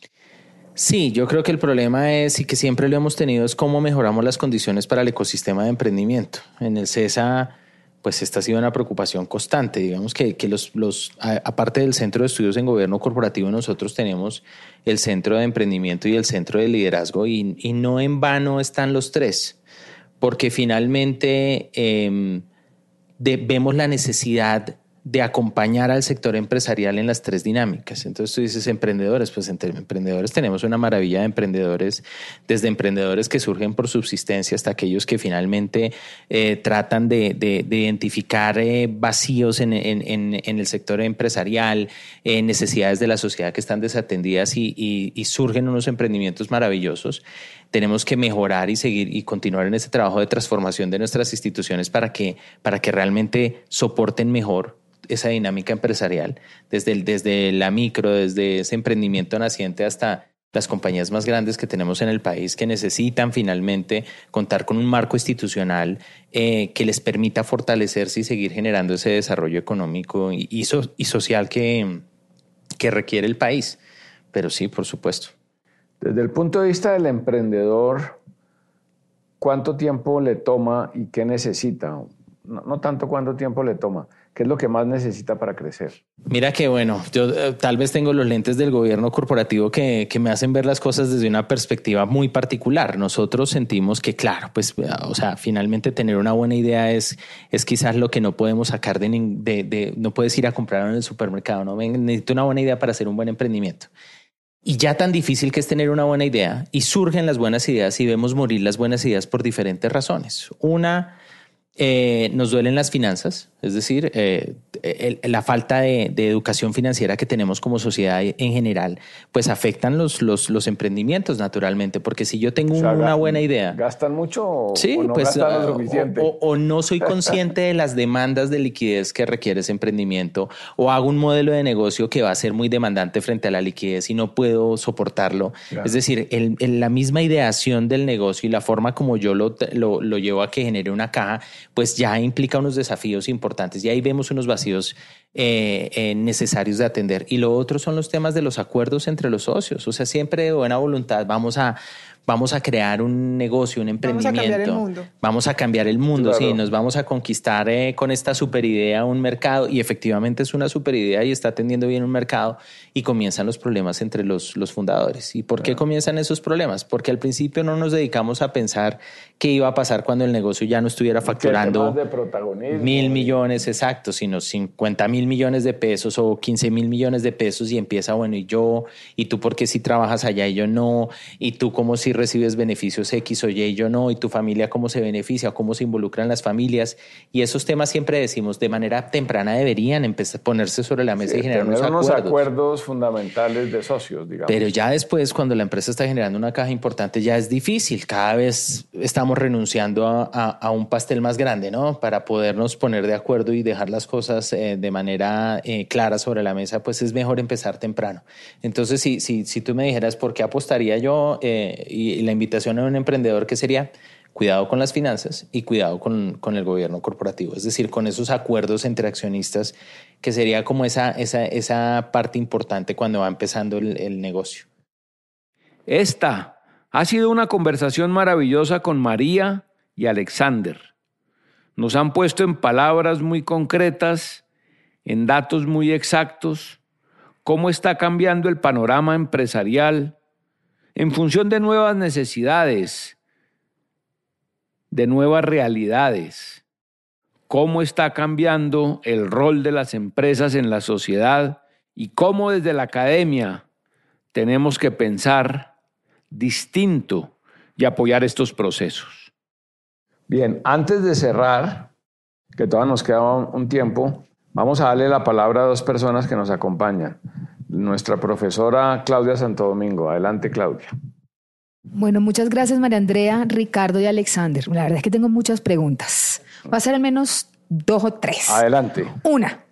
Sí, yo creo que el problema es, y que siempre lo hemos tenido, es cómo mejoramos las condiciones para el ecosistema de emprendimiento. En el CESA, pues esta ha sido una preocupación constante. Digamos que, los, los, aparte del Centro de Estudios en Gobierno Corporativo, nosotros tenemos el Centro de Emprendimiento y el Centro de Liderazgo, y, y no en vano están los tres porque finalmente em, vemos la necesidad de acompañar al sector empresarial en las tres dinámicas. Entonces tú dices emprendedores, pues entre emprendedores tenemos una maravilla de emprendedores, desde emprendedores que surgen por subsistencia hasta aquellos que finalmente eh, tratan de, identificar eh, vacíos en, el sector empresarial, necesidades de la sociedad que están desatendidas y, y surgen unos emprendimientos maravillosos tenemos que mejorar y seguir y continuar en ese trabajo de transformación de nuestras instituciones para que, para que realmente soporten mejor esa dinámica empresarial, desde, el, desde la micro, desde ese emprendimiento naciente hasta las compañías más grandes que tenemos en el país que necesitan finalmente contar con un marco institucional eh, que les permita fortalecerse y seguir generando ese desarrollo económico y, y, social que, que requiere el país. Pero sí, por supuesto. Desde el punto de vista del emprendedor, ¿cuánto tiempo le toma y qué necesita? No, no tanto cuánto tiempo le toma, ¿Qué es lo que más necesita para crecer? Mira que bueno, yo eh, tal vez tengo los lentes del gobierno corporativo que, que, me hacen ver las cosas desde una perspectiva muy particular. Nosotros sentimos que, claro, pues, o sea, finalmente tener una buena idea es, es quizás lo que no podemos sacar de, de, de no puedes ir a comprar en el supermercado, ¿no? Necesito una buena idea para hacer un buen emprendimiento. Y ya tan difícil que es tener una buena idea y surgen las buenas ideas y vemos morir las buenas ideas por diferentes razones. Una, eh, nos duelen las finanzas, es decir, eh, la falta de, educación financiera que tenemos como sociedad en general, pues afectan los, los, emprendimientos naturalmente, porque si yo tengo una buena idea... ¿Gastan mucho o, no pues, gastan lo suficiente? O, no soy consciente de las demandas de liquidez que requiere ese emprendimiento, o hago un modelo de negocio que va a ser muy demandante frente a la liquidez y no puedo soportarlo. Es decir, la misma ideación del negocio y la forma como yo lo, lo, lo llevo a que genere una caja, pues ya implica unos desafíos importantes y ahí vemos unos vacíos eh, eh, necesarios de atender. Y lo otro son los temas de los acuerdos entre los socios. O sea, siempre de buena voluntad vamos a vamos a crear un negocio, un emprendimiento. Vamos a cambiar el mundo. Vamos a cambiar el mundo, sí, nos vamos a conquistar eh, con esta super idea un mercado y efectivamente es una super idea y está atendiendo bien un mercado y comienzan los problemas entre los, los fundadores. ¿Y por qué comienzan esos problemas? Porque al principio no nos dedicamos a pensar qué iba a pasar cuando el negocio ya no estuviera facturando de mil millones exactos, sino 50 mil millones de pesos o 15 mil millones de pesos y empieza, bueno, y yo, y tú porque si trabajas allá y yo no, y tú como si recibes beneficios X o Y y yo no, y tu familia cómo se beneficia cómo se involucran las familias. Y esos temas siempre decimos de manera temprana deberían empezar a ponerse sobre la mesa y generar unos, unos acuerdos. fundamentales de socios, digamos. Pero ya después, cuando la empresa está generando una caja importante, ya es difícil. Cada vez estamos renunciando a, un pastel más grande, ¿no? Para podernos poner de acuerdo y dejar las cosas eh, de manera eh, clara sobre la mesa, pues es mejor empezar temprano. Entonces, si, si, si tú me dijeras por qué apostaría yo eh, y y la invitación a un emprendedor que sería cuidado con las finanzas y cuidado con, con, el gobierno corporativo, es decir, con esos acuerdos entre accionistas, que sería como esa, esa, esa parte importante cuando va empezando el, el negocio. Esta ha sido una conversación maravillosa con María y Alexander. Nos han puesto en palabras muy concretas, en datos muy exactos, cómo está cambiando el panorama empresarial en función de nuevas necesidades, de nuevas realidades, cómo está cambiando el rol de las empresas en la sociedad y cómo desde la academia tenemos que pensar distinto y apoyar estos procesos. Bien, antes de cerrar, que todavía nos queda un tiempo, vamos a darle la palabra a dos personas que nos acompañan nuestra profesora Claudia Santo Domingo. Adelante, Claudia. Bueno, muchas gracias María Andrea, Ricardo y Alexander. La verdad es que tengo muchas preguntas. Va a ser al menos dos o tres. Adelante. Una,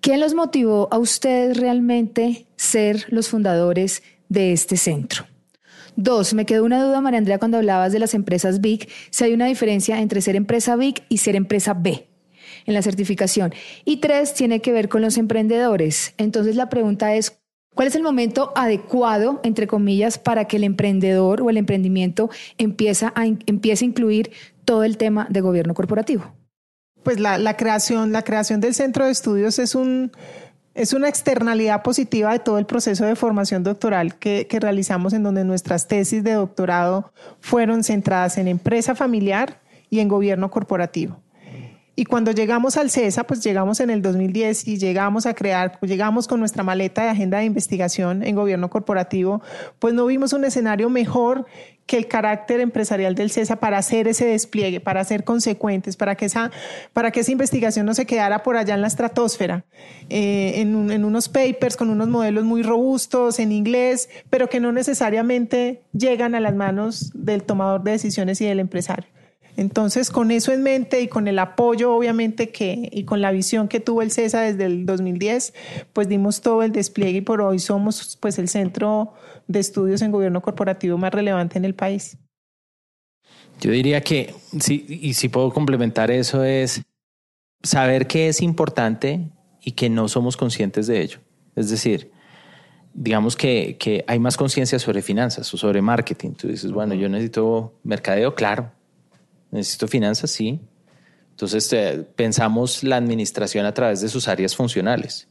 ¿qué los motivó a ustedes realmente ser los fundadores de este centro? Dos, me quedó una duda, María Andrea, cuando hablabas de las empresas BIC, si hay una diferencia entre ser empresa BIC y ser empresa B en la certificación. Y tres, tiene que ver con los emprendedores. Entonces la pregunta es, ¿Cuál es el momento adecuado, entre comillas, para que el emprendedor o el emprendimiento empiece a, empiece a incluir todo el tema de gobierno corporativo? Pues la, creación, la creación del centro de estudios es un es una externalidad positiva de todo el proceso de formación doctoral que, que, realizamos en donde nuestras tesis de doctorado fueron centradas en empresa familiar y en gobierno corporativo. Y cuando llegamos al CESA, pues llegamos en el 2010 y llegamos a crear, pues llegamos con nuestra maleta de agenda de investigación en gobierno corporativo, pues no vimos un escenario mejor que el carácter empresarial del CESA para hacer ese despliegue, para ser consecuentes, para que esa, para que esa investigación no se quedara por allá en la estratosfera, eh, en, en unos papers con unos modelos muy robustos en inglés, pero que no necesariamente llegan a las manos del tomador de decisiones y del empresario. Entonces, con eso en mente y con el apoyo, obviamente, que, y con la visión que tuvo el CESA desde el 2010, pues dimos todo el despliegue y por hoy somos pues el centro de estudios en gobierno corporativo más relevante en el país. Yo diría que, sí, y si puedo complementar eso, es saber que es importante y que no somos conscientes de ello. Es decir, digamos que, que hay más conciencia sobre finanzas o sobre marketing. Tú dices, bueno, yo necesito mercadeo, claro. Necesito finanzas, sí. Entonces eh, pensamos la administración a través de sus áreas funcionales,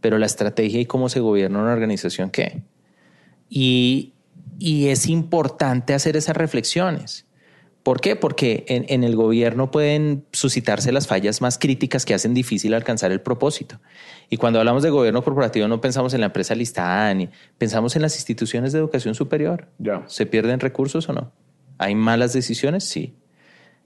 pero la estrategia y cómo se gobierna una organización, ¿qué? Y, y es importante hacer esas reflexiones. ¿Por qué? Porque en, en, el gobierno pueden suscitarse las fallas más críticas que hacen difícil alcanzar el propósito. Y cuando hablamos de gobierno corporativo no pensamos en la empresa listada ni pensamos en las instituciones de educación superior. Ya. ¿Se pierden recursos o no? ¿Hay malas decisiones? Sí.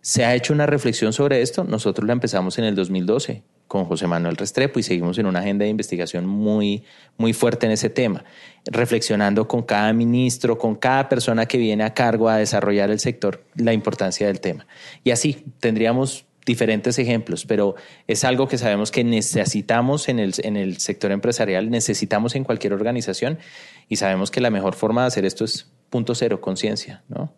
¿Se ha hecho una reflexión sobre esto? Nosotros la empezamos en el 2012 con José Manuel Restrepo y seguimos en una agenda de investigación muy, muy fuerte en ese tema, reflexionando con cada ministro, con cada persona que viene a cargo a desarrollar el sector, la importancia del tema. Y así tendríamos diferentes ejemplos, pero es algo que sabemos que necesitamos en el, en el sector empresarial, necesitamos en cualquier organización y sabemos que la mejor forma de hacer esto es punto cero, conciencia, ¿no?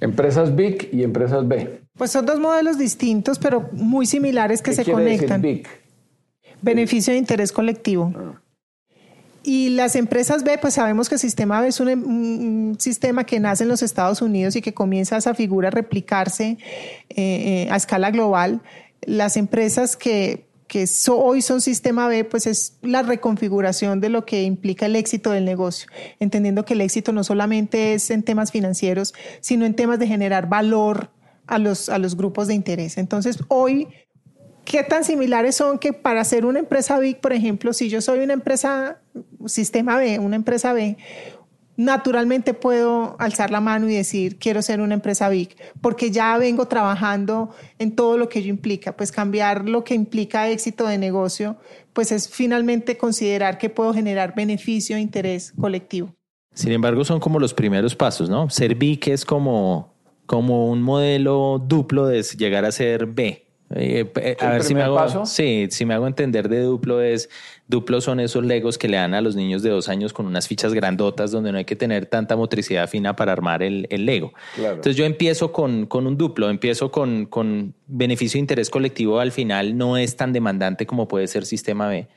Empresas BIC y empresas B. Pues son dos modelos distintos, pero muy similares que ¿Qué se quiere conectan. Decir BIC? Beneficio de interés colectivo. Ah. Y las empresas B, pues sabemos que el sistema B es un, un, sistema que nace en los Estados Unidos y que comienza esa figura a replicarse eh, eh, a escala global. Las empresas que, que so, hoy son sistema B, pues es la reconfiguración de lo que implica el éxito del negocio, entendiendo que el éxito no solamente es en temas financieros, sino en temas de generar valor a los, a los grupos de interés. Entonces, hoy ¿Qué tan similares son que para ser una empresa BIC, por ejemplo, si yo soy una empresa sistema B, una empresa B, naturalmente puedo alzar la mano y decir, quiero ser una empresa BIC, porque ya vengo trabajando en todo lo que ello implica. Pues cambiar lo que implica éxito de negocio, pues es finalmente considerar que puedo generar beneficio e interés colectivo. Sin embargo, son como los primeros pasos, ¿no? Ser BIC es como, como un modelo duplo de llegar a ser B. Eh, a ver si me hago, paso? sí, si me hago entender de duplo es, duplo son esos legos que le dan a los niños de dos años con unas fichas grandotas donde no hay que tener tanta motricidad fina para armar el, el lego. Claro. Entonces yo empiezo con, con un duplo, empiezo con, con beneficio de interés colectivo, al final no es tan demandante como puede ser sistema B.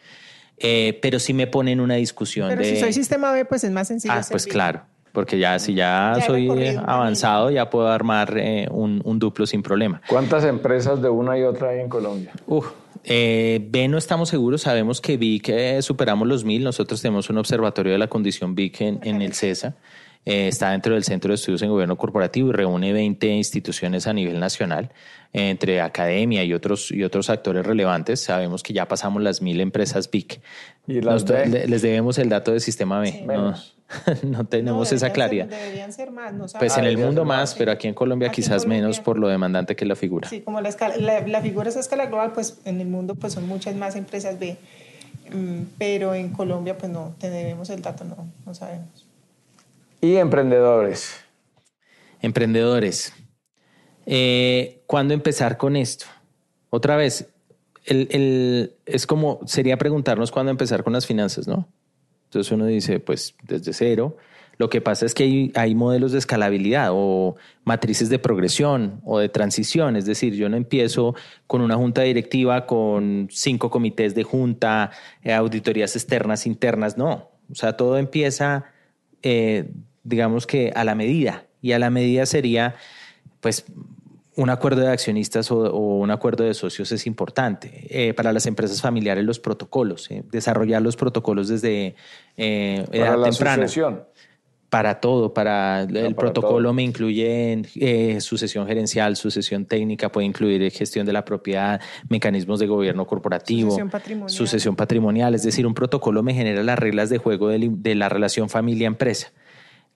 Eh, pero sí me pone en una discusión pero de... si soy sistema B, pues es más sencillo. Ah, pues claro, porque ya si ya, soy un avanzado, ya puedo armar eh, un, un duplo sin problema. ¿Cuántas empresas de una y otra hay en Colombia? Uf, eh, B no estamos seguros, sabemos que BIC eh, superamos los mil, nosotros tenemos un observatorio de la condición BIC en, en el CESA, eh, está dentro del Centro de Estudios en Gobierno Corporativo y reúne 20 instituciones a nivel nacional, eh, entre academia y otros, y otros actores relevantes, sabemos que ya pasamos las mil empresas BIC. ¿Y las Nos- le- les debemos el dato de sistema B, no, Menos. no tenemos esa claridad. deberían ser más, no Pues en el mundo ser más, más, sí. pero aquí en Colombia Aquí en quizás Colombia. menos por lo demandante que es la figura. Sí, como la, escala, la, la figura es a escala global, pues en el mundo pues son muchas más empresas B, Mm, pero en Colombia pues no tenemos el dato, no, no sabemos. Y emprendedores. Emprendedores. Eh, ¿Cuándo empezar con esto? Otra vez, el, es como, sería preguntarnos cuándo empezar con las finanzas, ¿no? Entonces uno dice, pues desde cero. Lo que pasa es que hay, hay modelos de escalabilidad o matrices de progresión o de transición. Es decir, yo no empiezo con una junta directiva con cinco comités de junta, eh, auditorías externas, internas, no. O sea, todo empieza, eh, digamos que a la medida. Y a la medida sería, pues, un acuerdo de accionistas o, o un acuerdo de socios es importante. Eh, para las empresas familiares, los protocolos, eh, desarrollar los protocolos desde eh, Para edad la temprana. sucesión. Para todo, para el para protocolo todo. me incluye en, eh, sucesión gerencial, sucesión técnica, puede incluir gestión de la propiedad, mecanismos de gobierno corporativo, Sucesión patrimonial. sucesión patrimonial, es decir, un protocolo me genera las reglas de juego de la relación familia-empresa.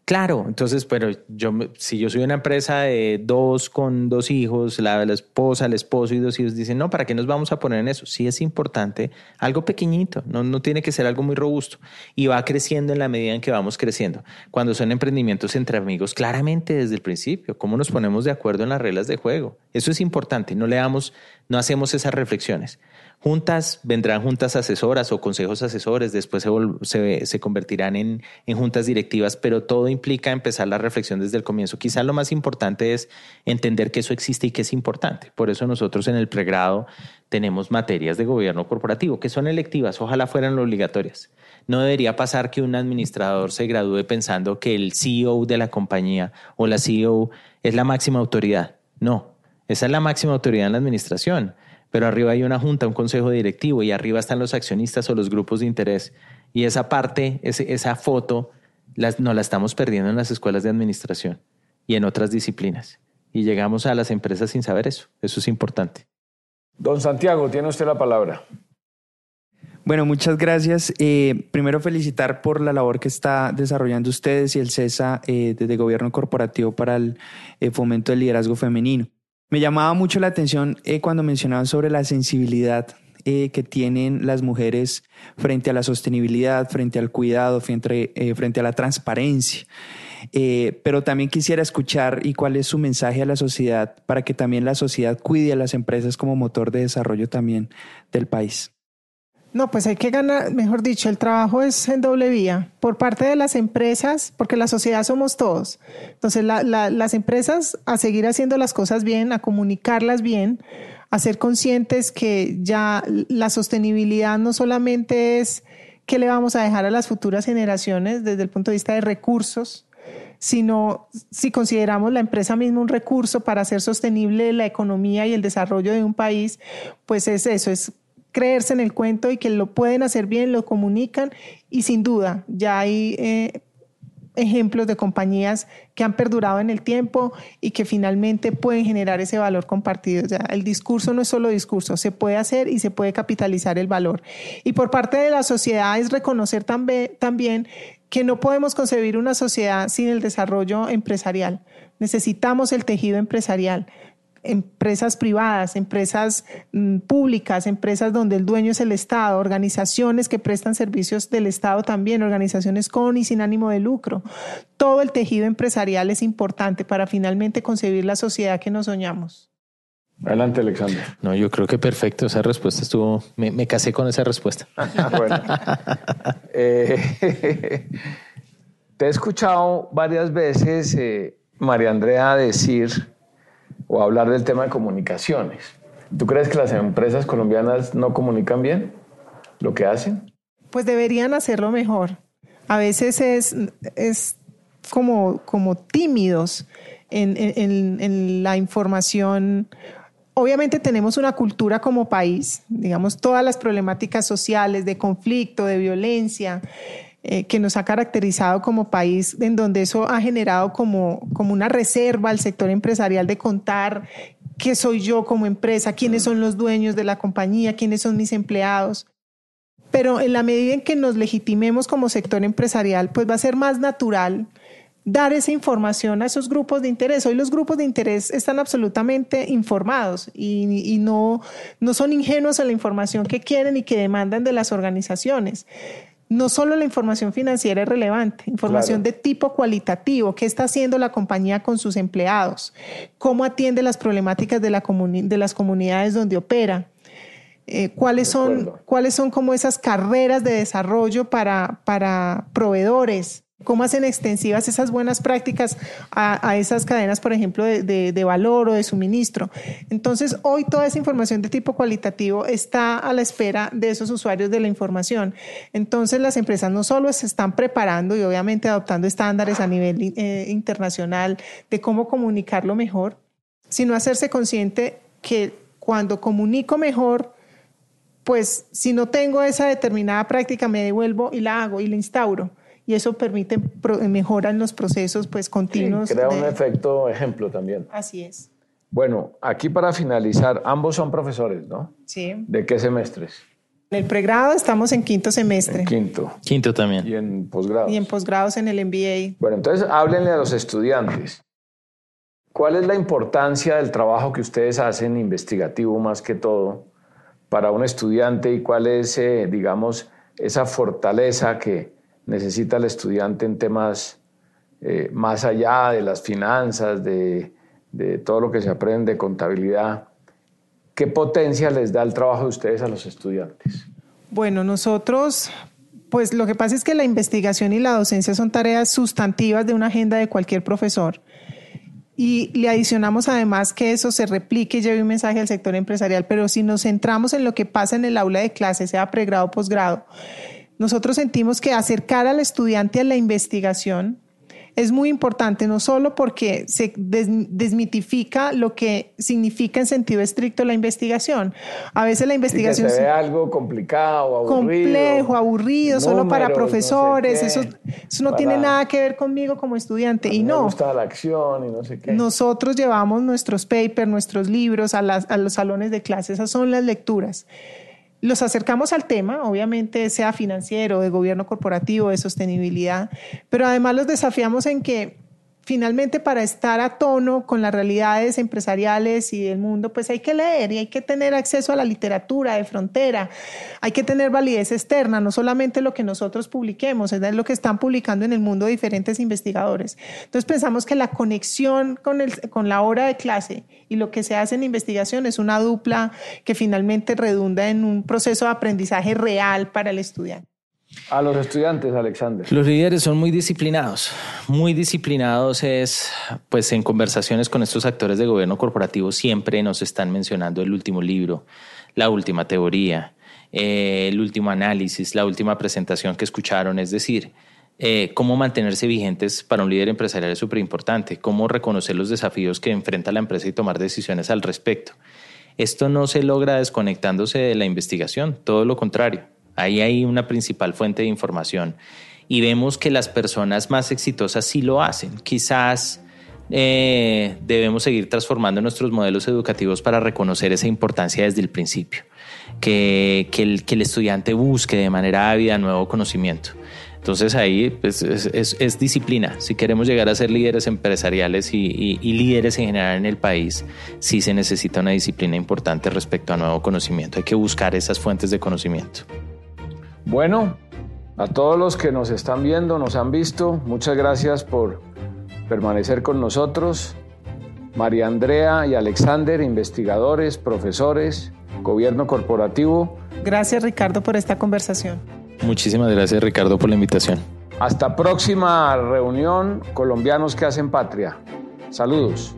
Claro, entonces, pero yo, si yo soy una empresa de dos con dos hijos, la, la esposa, el esposo y dos hijos, dicen, no, ¿para qué nos vamos a poner en eso? Sí es importante, algo pequeñito, no, no tiene que ser algo muy robusto y va creciendo en la medida en que vamos creciendo. Cuando son emprendimientos entre amigos, claramente desde el principio, cómo nos ponemos de acuerdo en las reglas de juego. Eso es importante, no le damos, no hacemos esas reflexiones. Juntas, vendrán juntas asesoras o consejos asesores, después se, se, convertirán en, en, juntas directivas, pero todo implica empezar la reflexión desde el comienzo. Quizás lo más importante es entender que eso existe y que es importante. Por eso nosotros en el pregrado tenemos materias de gobierno corporativo que son electivas, ojalá fueran obligatorias. No debería pasar que un administrador se gradúe pensando que el CEO de la compañía o la CEO es la máxima autoridad. No, esa es la máxima autoridad en la administración pero arriba hay una junta, un consejo directivo y arriba están los accionistas o los grupos de interés. Y esa parte, esa foto, no la estamos perdiendo en las escuelas de administración y en otras disciplinas. Y llegamos a las empresas sin saber eso. Eso es importante. Don Santiago, tiene usted la palabra. Bueno, muchas gracias. Eh, primero felicitar por la labor que está desarrollando ustedes y el CESA eh, desde Gobierno Corporativo para el eh, fomento del liderazgo femenino. Me llamaba mucho la atención eh, cuando mencionaban sobre la sensibilidad eh, que tienen las mujeres frente a la sostenibilidad, frente al cuidado, frente, eh, frente a la transparencia. pero también quisiera escuchar y cuál es su mensaje a la sociedad para que también la sociedad cuide a las empresas como motor de desarrollo también del país. No, pues hay que ganar, mejor dicho, el trabajo es en doble vía, por parte de las empresas, porque la sociedad somos todos. Entonces, las empresas a seguir haciendo las cosas bien, a comunicarlas bien, a ser conscientes que ya la sostenibilidad no solamente es qué le vamos a dejar a las futuras generaciones desde el punto de vista de recursos, sino si consideramos la empresa misma un recurso para hacer sostenible la economía y el desarrollo de un país, pues es eso, es creerse en el cuento y que lo pueden hacer bien, lo comunican y sin duda ya hay eh, ejemplos de compañías que han perdurado en el tiempo y que finalmente pueden generar ese valor compartido. el discurso no es solo discurso, se puede hacer y se puede capitalizar el valor. Y por parte de la sociedad es reconocer también que no podemos concebir una sociedad sin el desarrollo empresarial. Necesitamos el tejido empresarial empresas privadas, empresas mm, públicas, empresas donde el dueño es el Estado, organizaciones que prestan servicios del Estado también, organizaciones con y sin ánimo de lucro. Todo el tejido empresarial es importante para finalmente concebir la sociedad que nos soñamos. Adelante, Alexander. No, yo creo que perfecto. Esa respuesta estuvo. Me, casé con esa respuesta. bueno. Eh, te he escuchado varias veces, eh, María Andrea, decir o hablar del tema de comunicaciones. ¿Tú crees que las empresas colombianas no comunican bien lo que hacen? Pues deberían hacerlo mejor. A veces es, es como, como tímidos en, en, en la información obviamente tenemos una cultura como país, digamos, todas las problemáticas sociales de conflicto, de violencia, eh, que nos ha caracterizado como país, en donde eso ha generado como, como una reserva al sector empresarial de contar qué soy yo como empresa, quiénes son los dueños de la compañía, quiénes son mis empleados. Pero en la medida en que nos legitimemos como sector empresarial, pues va a ser más natural dar esa información a esos grupos de interés. Hoy los grupos de interés están absolutamente informados y, y, no, no son ingenuos a la información que quieren y que demandan de las organizaciones no solo la información financiera es relevante, información de tipo cualitativo, qué está haciendo la compañía con sus empleados, cómo atiende las problemáticas de, la de las comunidades donde opera, eh, cuáles, son, cuáles son como esas carreras de desarrollo para, para proveedores, cómo hacen extensivas esas buenas prácticas a, esas cadenas, por ejemplo, de, valor o de suministro. Entonces, hoy toda esa información de tipo cualitativo está a la espera de esos usuarios de la información. Entonces, las empresas no solo se están preparando y obviamente adoptando estándares a nivel eh, internacional de cómo comunicarlo mejor, sino hacerse consciente que cuando comunico mejor, pues si no tengo esa determinada práctica, me devuelvo y la hago y la instauro y eso permite mejora en los procesos pues continuos. crea un efecto ejemplo también. Así es. Bueno, aquí para finalizar, ambos son profesores, ¿no? Sí. ¿De qué semestres? En el pregrado estamos en quinto semestre. quinto. Quinto también. Y en posgrado. Y en posgrados en el MBA. Bueno, entonces háblenle a los estudiantes. ¿Cuál es la importancia del trabajo que ustedes hacen investigativo más que todo para un estudiante y cuál es, eh, digamos, esa fortaleza que necesita el estudiante en temas eh, más allá de las finanzas, de, de todo lo que se aprende de contabilidad? ¿Qué potencia les da el trabajo de ustedes a los estudiantes? Bueno, nosotros, pues lo que pasa es que la investigación y la docencia son tareas sustantivas de una agenda de cualquier profesor. Y le adicionamos además que eso se replique y lleve un mensaje al sector empresarial, pero si nos centramos en lo que pasa en el aula de clase, sea pregrado o posgrado, nosotros sentimos que acercar al estudiante a la investigación es muy importante, no solo porque se desmitifica lo que significa en sentido estricto la investigación. A veces la investigación... se ve algo complicado, aburrido. Complejo, aburrido, solo para profesores. eso, eso no tiene nada que ver conmigo como estudiante. y no. Me gusta la acción y no sé qué. Nosotros llevamos nuestros papers, nuestros libros a, a los salones de clase. Esas son las lecturas los acercamos al tema, obviamente sea financiero, de gobierno corporativo, de sostenibilidad, pero además los desafiamos en que finalmente para estar a tono con las realidades empresariales y del mundo, pues hay que leer y hay que tener acceso a la literatura de frontera, hay que tener validez externa, no solamente lo que nosotros publiquemos, es lo que están publicando en el mundo diferentes investigadores. Entonces pensamos que la conexión con, el, con la hora de clase y lo que se hace en investigación es una dupla que finalmente redunda en un proceso de aprendizaje real para el estudiante. A los estudiantes, Alexander. Los líderes son muy disciplinados. Muy disciplinados es, pues en conversaciones con estos actores de gobierno corporativo siempre nos están mencionando el último libro, la última teoría, eh, el último análisis, la última presentación que escucharon. Es decir, eh, cómo mantenerse vigentes para un líder empresarial es súper importante, cómo reconocer los desafíos que enfrenta la empresa y tomar decisiones al respecto. Esto no se logra desconectándose de la investigación, todo lo contrario Ahí hay una principal fuente de información. Y vemos que las personas más exitosas sí lo hacen. Quizás eh, debemos seguir transformando nuestros modelos educativos para reconocer esa importancia desde el principio. Que, el, que el estudiante busque de manera ávida nuevo conocimiento. Entonces ahí pues, es, disciplina. Si queremos llegar a ser líderes empresariales y, y, líderes en general en el país, sí se necesita una disciplina importante respecto a nuevo conocimiento. Hay que buscar esas fuentes de conocimiento. Bueno, a todos los que nos están viendo, nos han visto, muchas gracias por permanecer con nosotros. María Andrea y Alexander, investigadores, profesores, gobierno corporativo. Gracias Ricardo por esta conversación. Muchísimas gracias Ricardo por la invitación. Hasta próxima reunión, colombianos que hacen patria. Saludos.